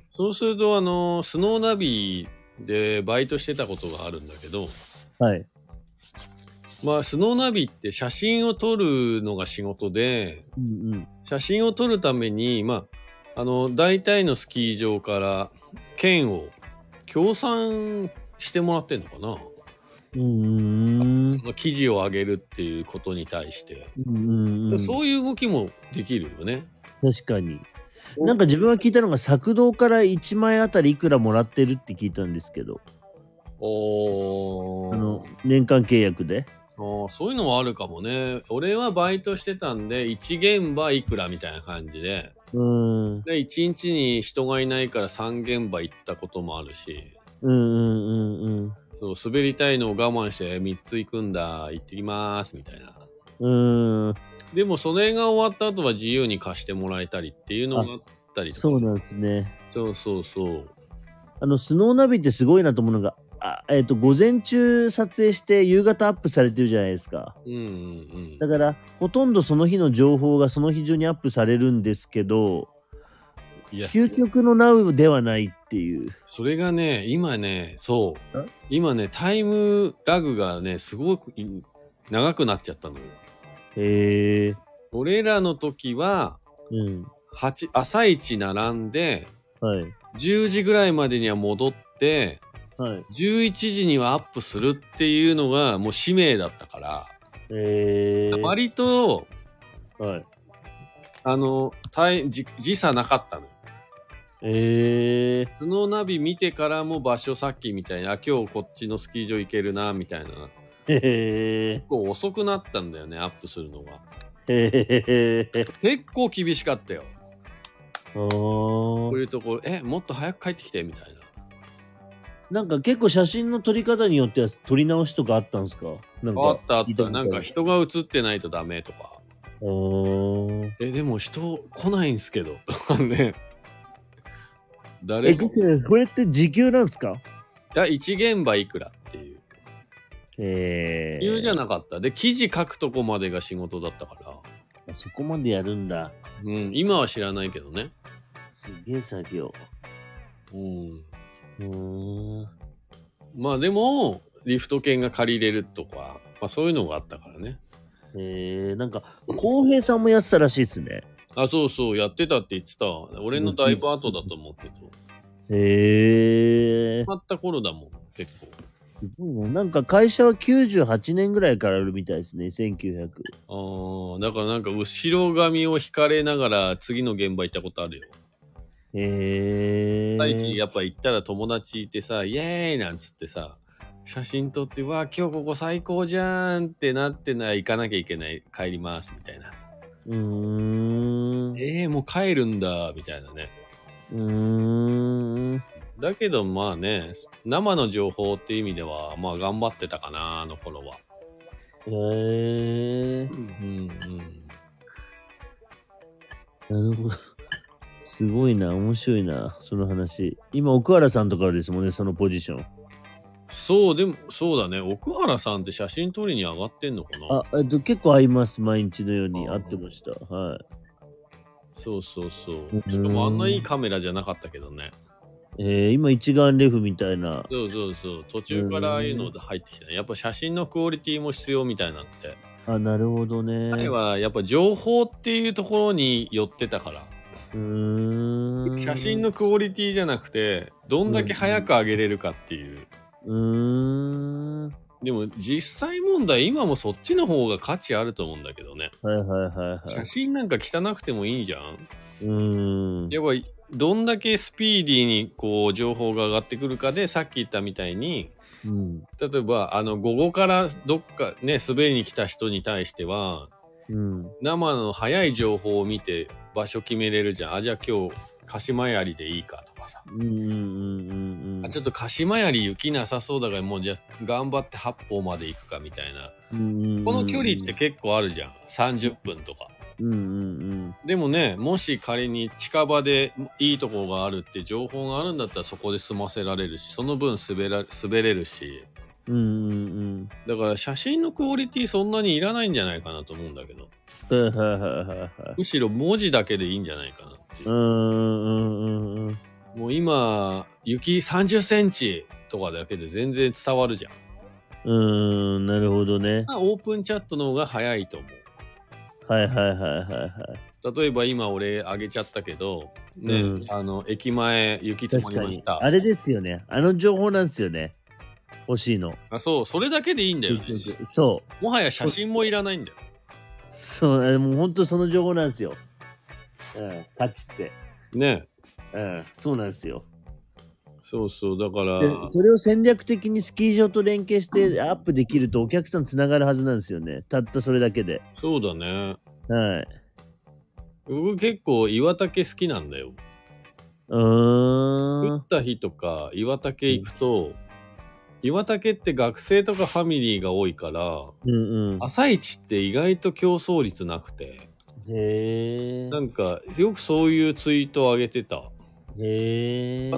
そうするとあのスノーナビでバイトしてたことがあるんだけど
はい。
まあスノーナビって写真を撮るのが仕事で
うんうん。
写真を撮るためにまああの大体のスキー場から券を協賛してもらってんのかな、
うん。
その記事を上げるっていうことに対して、
うんうん。
そういう動きもできるよね。
確かに。なんか自分が聞いたのが作動から1枚あたりいくらもらってるって聞いたんですけど、
お
あの年間契約で。
あーそういうのはあるかもね。俺はバイトしてたんで、1現場いくらみたいな感じで、
うん。
で、1日に人がいないから3現場行ったこともあるし、
うんうんうんうん。
そう、滑りたいのを我慢して3つ行くんだ、行ってきます、みたいな。
うん。
でも、それが終わった後は自由に貸してもらえたりっていうのがあっったりとか。
そうなんですね。
そうそうそう。
あの、スノーナビってすごいなと思うのが、あえっ、と、午前中撮影して夕方アップされてるじゃないですか。
うんうん
だから、ほとんどその日の情報がその日中にアップされるんですけど、究極のナウではないっていう。
それがね、今ね、そう
ん。
今ね、タイムラグがね、すごくい長くなっちゃったのよ。
へえ。
俺らの時は、
うん。
8朝一並んで、
はい。
10時ぐらいまでには戻って、
はい。
11時にはアップするっていうのがもう使命だったから、
えー。
割と、
はい。
あの、大時時差なかったのよ。
えー。
スノーナビ見てからも場所さっきみたいに、あ、今日こっちのスキー場行けるな、みたいな。
へ
結構遅くなったんだよね、アップするのが。
え。へえ。
結構厳しかったよ。
あ
こう
ー
いうところ、え、もっと早く帰ってきて、みたいな。
なんか結構写真の撮り方によっては撮り直しとかあったんですか？なんか。
あったあった。なんか人が映ってないとダメとか。え、でも人来ないんすけど。と かね。
え、
誰も。
これって時給なんですか？
いや、1現場いくらっていう。
えー。
理由じゃなかった。で、記事書くとこまでが仕事だったから。
あそこまでやるんだ。
うん、今は知らないけどね。
すげえ作業。
うん。
うーん。
まあでも、リフト券が借りれるとか、まあそういうのがあったからね。
えー、なんか、浩平さんもやってたらしいですね。
あ、そうそう、やってたって言ってたわ。俺のだいぶ後だと思うけど。
へえ
決まった頃だもん、結構。
すごいななんか会社は98年ぐらいからあるみたいですね、1900。
ああ、だからなんか後ろ髪を引かれながら次の現場行ったことあるよ。
へえ
第一やっぱ行ったら友達いてさ、イエーイなんつってさ、写真撮って、うわあ、今日ここ最高じゃんってなってな、行かなきゃいけない、帰ります、みたいな。
うーん。
えー、もう帰るんだ、みたいなね。
うーん。
だけどまあね、生の情報っていう意味では、まあ頑張ってたかな、あの頃は。
へえ
うんうん。
なるほど。すごいな、面白いな、その話。今、奥原さんとかですもんね、そのポジション。
そう、でも、そうだね。奥原さんって写真撮りに上がってんのかな？
あ、えっと、結構会います、毎日のように
あ
会ってました。はい。
そうそうそう
うん。
しかもあんないいカメラじゃなかったけどね。
えー、今、一眼レフみたいな。
そうそうそう。途中からああいうので入ってきたね。やっぱ写真のクオリティも必要みたいになって。
あ、なるほどね。
前はやっぱ情報っていうところに寄ってたから。写真のクオリティじゃなくて、どんだけ早く上げれるかっていう。
うーん。
でも実際問題、今もそっちの方が価値あると思うんだけどね。
はいはいはいはい。
写真なんか汚くてもいいじゃん。
うーん。
やっぱりどんだけスピーディーにこう情報が上がってくるかでさっき言ったみたいに
うん。
例えばあの午後からどっかね滑りに来た人に対しては
うん。
生の早い情報を見て場所決めれるじゃん。あじゃあ今日鹿島槍でいいかとかさ、
うんうんうん
ちょっと鹿島槍雪なさそうだからもうじゃあ頑張って八方まで行くかみたいな。
うん
この距離って結構あるじゃん。30分とか。
うんうん。
でもねもし仮に近場でいいとこがあるって情報があるんだったらそこで済ませられるしその分滑ら滑れるし
うん。うんうん
だから写真のクオリティそんなにいらないんじゃないかなと思うんだけど。むしろ文字だけでいいんじゃないかなっていう
うんうんうんうん。
もう今雪30センチとかだけで全然伝わるじゃん
うーん、なるほどね。
オープンチャットの方が早いと思う
はいはいはいはいはい。
例えば今俺あげちゃったけどね、
うん
あの駅前雪積も。りました
あれですよね。あの情報なんですよね。欲しいの。
あそうそれだけでいいんだよね
そう。
もはや写真もいらないんだよ
そう、あもう本当その情報なんですよ。うん、価値って。
ね
うん、そうなんですよ。
そうそうだから
で、それを戦略的にスキー場と連携してアップできるとお客さんつながるはずなんですよね。たったそれだけで。
そうだね
はい。
僕結構岩竹好きなんだよ
うーん。
打った日とか岩竹行くと、岩竹って学生とかファミリーが多いから
うんうん。
朝一って意外と競争率なくて
へえ。
なんか、よくそういうツイートを上げてた。
へえ。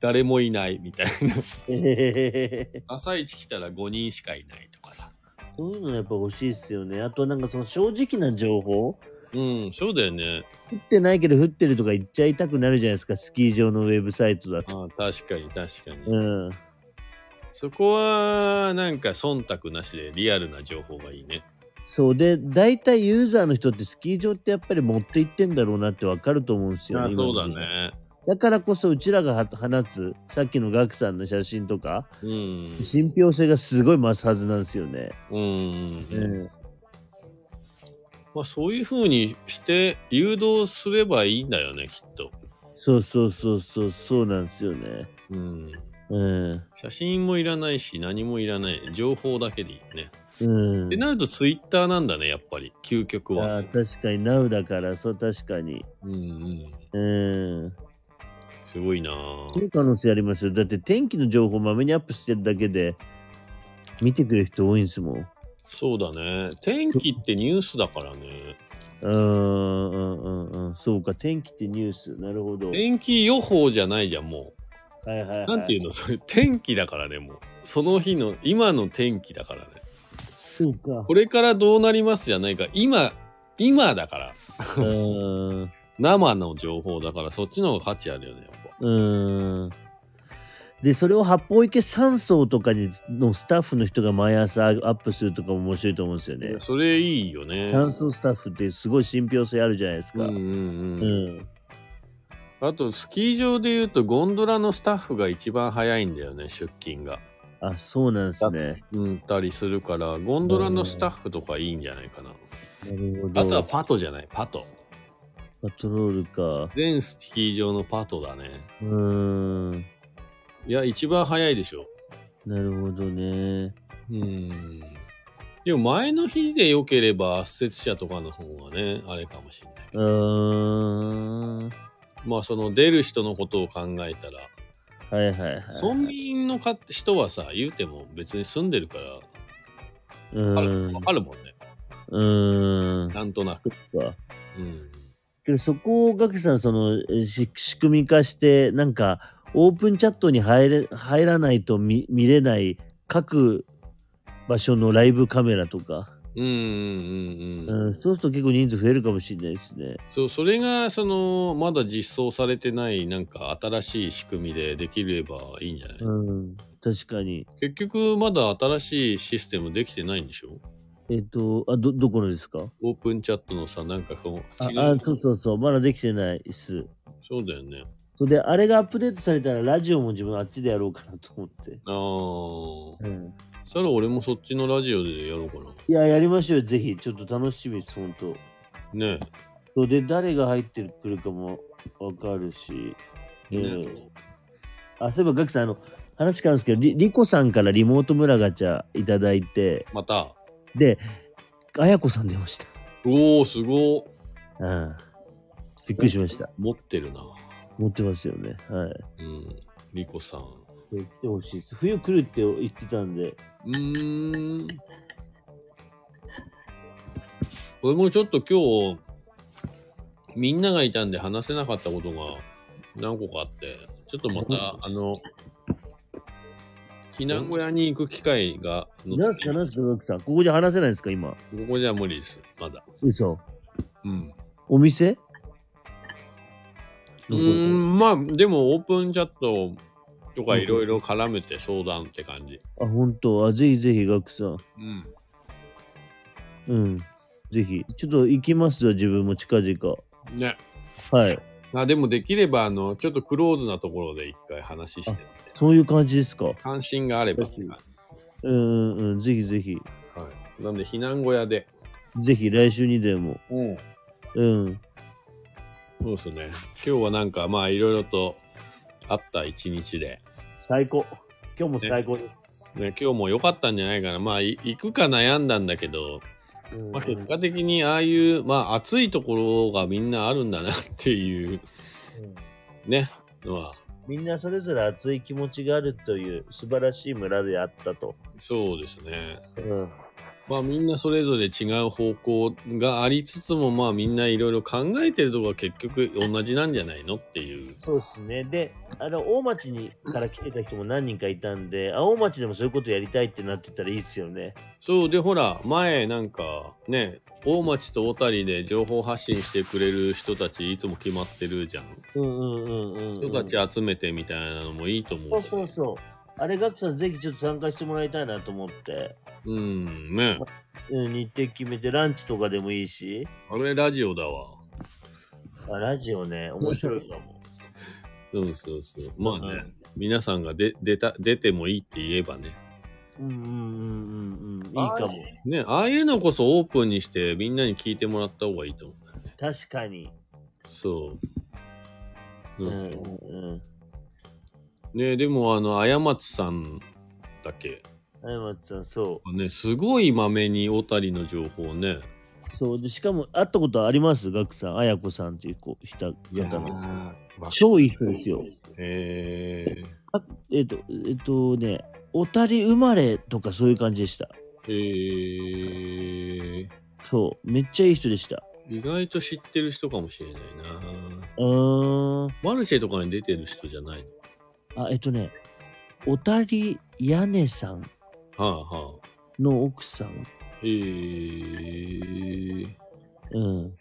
誰もいないみたいな。朝一来たら5人しかいないとかさ。
そういうのやっぱ欲しいっすよね。あとなんかその正直な情報
うん、そうだよね。
降ってないけど降ってるとか言っちゃいたくなるじゃないですか、スキー場のウェブサイトだと。
ああ確かに確かに。
うん。
そこは、なんか忖度なしでリアルな情報がいいね。
そうで、大体ユーザーの人ってスキー場ってやっぱり持って行ってんだろうなってわかると思うんですよね。
あそうだ。ね。
だからこそうちらがは放つ、さっきのガクさんの写真とか、
うん。
信憑性がすごい増すはずなんですよね。
うん。
うん。
まあそういう風にして誘導すればいいんだよね、きっと。
そうそうそうそう、そうなんですよね。
うん。
うん。
写真もいらないし、何もいらない。情報だけでいいね。
うん
って。なるとツイッターなんだね、やっぱり。究極は。
あー確かに Now だからそう確かに
うんうん。
うん
すごいなぁ
そういう可能性ありますよだって天気の情報まめにアップしてるだけで見てくれる人多いんですもん
そうだね。天気ってニュースだからね。
うんうんうんうんそうか天気ってニュースなるほどはい
天気予報じゃないじゃん、も
はいはい、
う。なんていうの？それ、天気だからね、もう。その日の、今の天気だからね。
そうか
これからどうなりますじゃないか。今、今だから。
うん
生の情報だから、そっちの方が価値あるよね、やっぱ。
うんでそれを八方池山荘とかにのスタッフの人が毎朝アップするとかも面白いと思うんですよね
それいいよね。
山荘スタッフってすごい信憑性あるじゃないですか
うんうん
う
うん。
ん
あと、スキー場で言うと、ゴンドラのスタッフが一番早いんだよね、出勤が。
あそうなんですね
うん、たりするから、ゴンドラのスタッフとかいいんじゃないかな。
なるほど
あとはパトじゃない、パト。
パトロールか。
全スキー場のパトだね。
うーん。
いや、一番早いでしょ。
なるほどね。
うん。でも前の日で良ければ圧雪車とかの方がね、あれかもしれない。
うーん。
まあその出る人のことを考えたら、
はいはいはい。
村民のか人はさ、言うても別に住んでるから、
うん。
わかるもんね。
うーん。
なんとなく。うん。
けどそこをガキさん、その、えし仕組み化して、なんか、オープンチャットに入れ、入らないと見見れない各場所のライブカメラとか、
うんうんうんうん。
うん、そうすると結構人数増えるかもしれないですね。
そう、それが、その、まだ実装されてない、なんか新しい仕組みでできればいいんじゃない、
うん。確かに。
結局、まだ新しいシステムできてないんでしょ？
えっ、と、あ、ど、どこのですか？
オープンチャットのさ、なんかこう、違う。
ああ、そうそうそう。まだできてないっす。
そうだよね。
それで、あれがアップデートされたら、ラジオも自分あっちでやろうかなと思って。
ああ。
うん。
そしたら俺もそっちのラジオでやろうかな。
いや、やりましょうよ、ぜひ。ちょっと楽しみです、ほんと。
ね
それで、誰が入ってくるかもわかるし。
ね
うん。あ、そういえば、ガクさん、あの、話変わるんですけど、リリコさんからリモート村ガチャいただいて、
また。
で、あやこさん出ました。
おおすご
うん。びっくりしました。
持ってるな。
持ってますよね。はい。
うん。リコさん。
来てほしいです。冬来るって言ってたんで。
うーん。俺もちょっと今日、みんながいたんで話せなかったことが何個かあって、ちょっとまた、あの、避難小屋に行く機会が、
なんすか、なんすか、ガクさん。ここじゃ話せないですか、今？
ここじゃ無理です。まだ。
嘘。
うん。
お店？
うーん、まあ、でもオープンチャットとかいろいろ絡めて相談って感じ。
あ、本当？あ、ぜひぜひ、ガクさん。
うん。
うん。ぜひ。ちょっと行きますよ、自分も近々。
ね。
はい。
あでもできれば、あの、ちょっとクローズなところで一回話してみて。
そういう感じですか？
関心があればって感じ。
うんうんうん。ぜひぜひ。
はい。なんで、避難小屋で。
ぜひ来週にでも。
うん。
うん。
そうですね。今日はなんか、まあ、いろいろとあった一日で。
最高。今日も最高です。
ね、今日も良かったんじゃないかな。まあ、い行くか悩んだんだけど、
うん
まあ、結果的にああいう、まあ、暑いところがみんなあるんだなっていう、
うん
ね、のは、
みんなそれぞれ熱い気持ちがあるという素晴らしい村であったと。
そうですね。
うん。
まあみんなそれぞれ違う方向がありつつも、まあみんないろいろ考えてるとこは結局同じなんじゃないのっていう。
そうですね。で、あの、大町にから来てた人も何人かいたんで、青町でもそういうことやりたいってなってたらいいですよね。
そうでほら前なんかね大町と小谷で情報発信してくれる人たちいつも決まってるじゃん。
うんうんうんうん、うん。
人たち集めてみたいなのもいいと思
そううそうそう。あれ、ガクさんぜひちょっと参加してもらいたいなと思って、
うんね
うん、日程決めてランチとかでもいいし、
あれラジオだわ。
あラジオね、面白いかも。
そうそうそう。まあね、
うん
皆さんがで出た出てもいいって言えばね。
うんうんうんうんうん、いいかも。
ねああいうのこそオープンにしてみんなに聞いてもらった方がいいと思う。
確かに。
そう。
う
うんん
うん。
ねでもあの、過松さんだっけ？
あやまつさん、そ
ね、すごいまめに小谷の情報ね。
う。そう。で、しかも、会ったことあります？ガクさん、あやこさんっていう子、人方の。
ー
超いい人ですよ。
え
あえっ、と、えっ、とね、小谷生まれとかそういう感じでした。
ー、えー、
そう。めっちゃいい人でした。
意外と知ってる人かもしれないな。
うーん。
マルシェとかに出てる人じゃない
あ、えっとね、小谷屋根さん
のはあはあ。
の奥さん。
えー、
うん。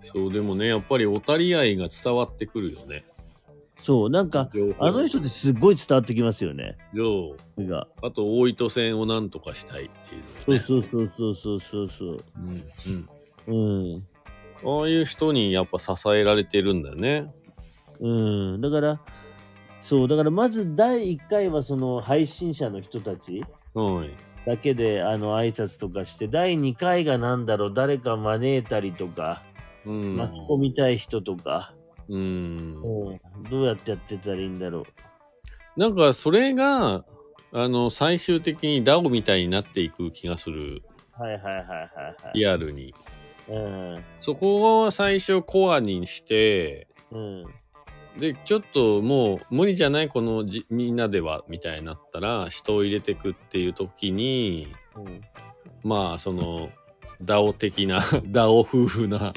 そう、でもね、やっぱり小谷愛が伝わってくるよね。
そう、なんか、あの人ってすっごい伝わってきますよね。
よう
が。
あと、大糸線をなんとかしたいっていうのね。
そうそうそうそうそうそう
うんうん
うん。
ああいう人にやっぱ支えられてるんだよね。
うん。だから、そう、だからまず第1回はその配信者の人たち
はい。
だけであの挨拶とかして、第2回がなんだろう、誰か招いたりとか、
うん。
巻き込みたい人とか、
うん。
うん、どうやってやってたらいいんだろう。
なんか、それが、あの、最終的に DAO みたいになっていく気がする。
はいはいはいはいはい。
リアルに。
うん。
そこを最初コアにして、
うん。
で、ちょっともう無理じゃないこのじみんなでは、みたいになったら、人を入れてくっていう時に、
うん。
まあ、その、DAO 的な、DAO 夫婦な、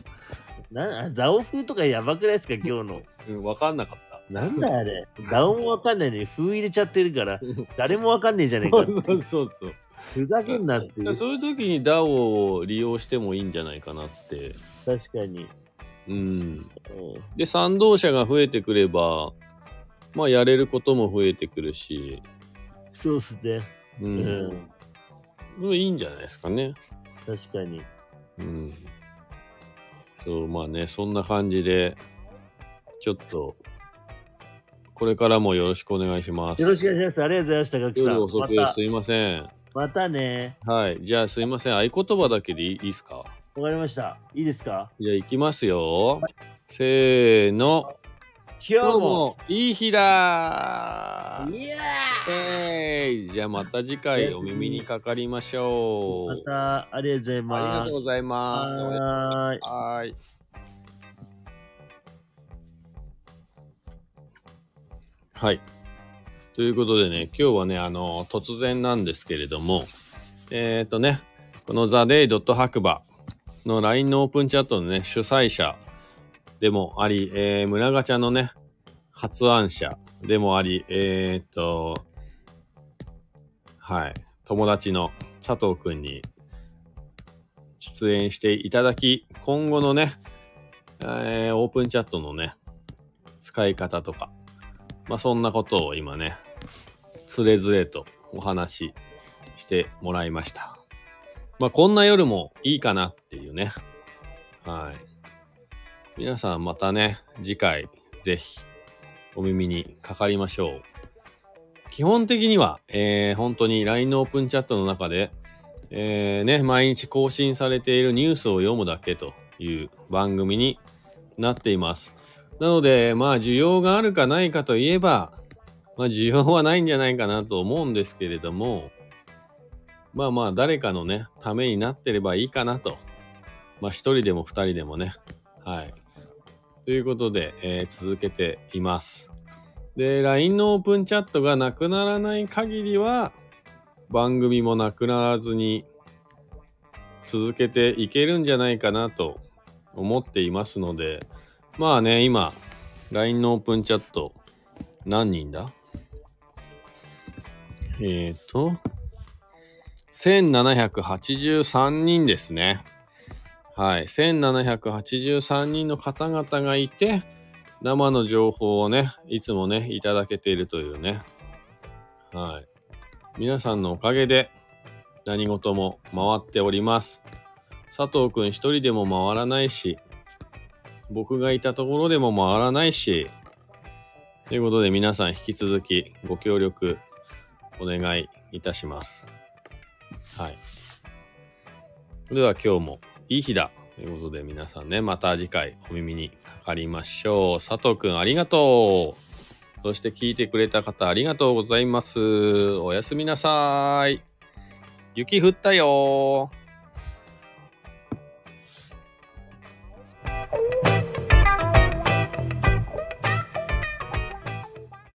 な、ダオ風とかやばくないですか、今日の。
うん、わかんなかった。
なんだあれ。ダオもわかんないのに風入れちゃってるから、誰もわかんねえじゃねえか。
そうそうそう。
ふざけんなっていう。
そういう時に DAO を利用してもいいんじゃないかなって。
確かに。
うん。
うん
で、賛同者が増えてくれば、まあ、やれることも増えてくるし、
そうっすね。
う。
うんん。
いいんじゃないですかね。
確かに。
うん。そう、まあね、そんな感じで、ちょっと、これからもよろしくお願いします。
よろしくお願いします。ありがとうございました、ガクさん。
夜遅くすいません。
またね。
はい。じゃあすいません。合言葉だけでいいいいですか？
わかりました。いいですか？
じゃあ行きますよ。せーの。今日
も。
もいい日だ
いや
えーいじゃあまた次回お耳にかかりましょう。
ーまた、ありがとうござい
あり
ます。
がとうございます。
はい。
はい。ということでね、今日はね、あの、突然なんですけれども、えっ、ー、とね、このザ・デイ・ドット白馬の LINE のオープンチャットのね、主催者でもあり、えー、村ガチャのね、発案者でもあり、えっ、と、はい、友達の佐藤くんに出演していただき、今後のね、えーオープンチャットのね、使い方とか、まあそんなことを今ね、つれづれとお話ししてもらいました。まあこんな夜もいいかなっていうね。はい。皆さんまたね、次回ぜひお耳にかかりましょう。基本的には、えー本当に LINE のオープンチャットの中で、えーね、毎日更新されているニュースを読むだけという番組になっています。なので、まあ、需要があるかないかといえば、まあ、需要はないんじゃないかなと思うんですけれども、まあまあ、誰かのね、ためになってればいいかなと。まあ、一人でも二人でもね。はい。ということで、えー続けています。で、LINE のオープンチャットがなくならない限りは、番組もなくならずに続けていけるんじゃないかなと思っていますので、まあね、今、LINE のオープンチャット、何人だ？えっ、ー、と、1783人ですね。はい。1783人の方々がいて、生の情報をね、いつもね、いただけているというね。はい。皆さんのおかげで何事も回っております。佐藤くん一人でも回らないし、僕がいたところでも回らないし、ということで皆さん引き続きご協力お願いいたします。はい。それでは今日もいい日だということで皆さんね、また次回お耳にかかりましょう。佐藤くんありがとう。そして聞いてくれた方ありがとうございます。おやすみなさい。雪降ったよ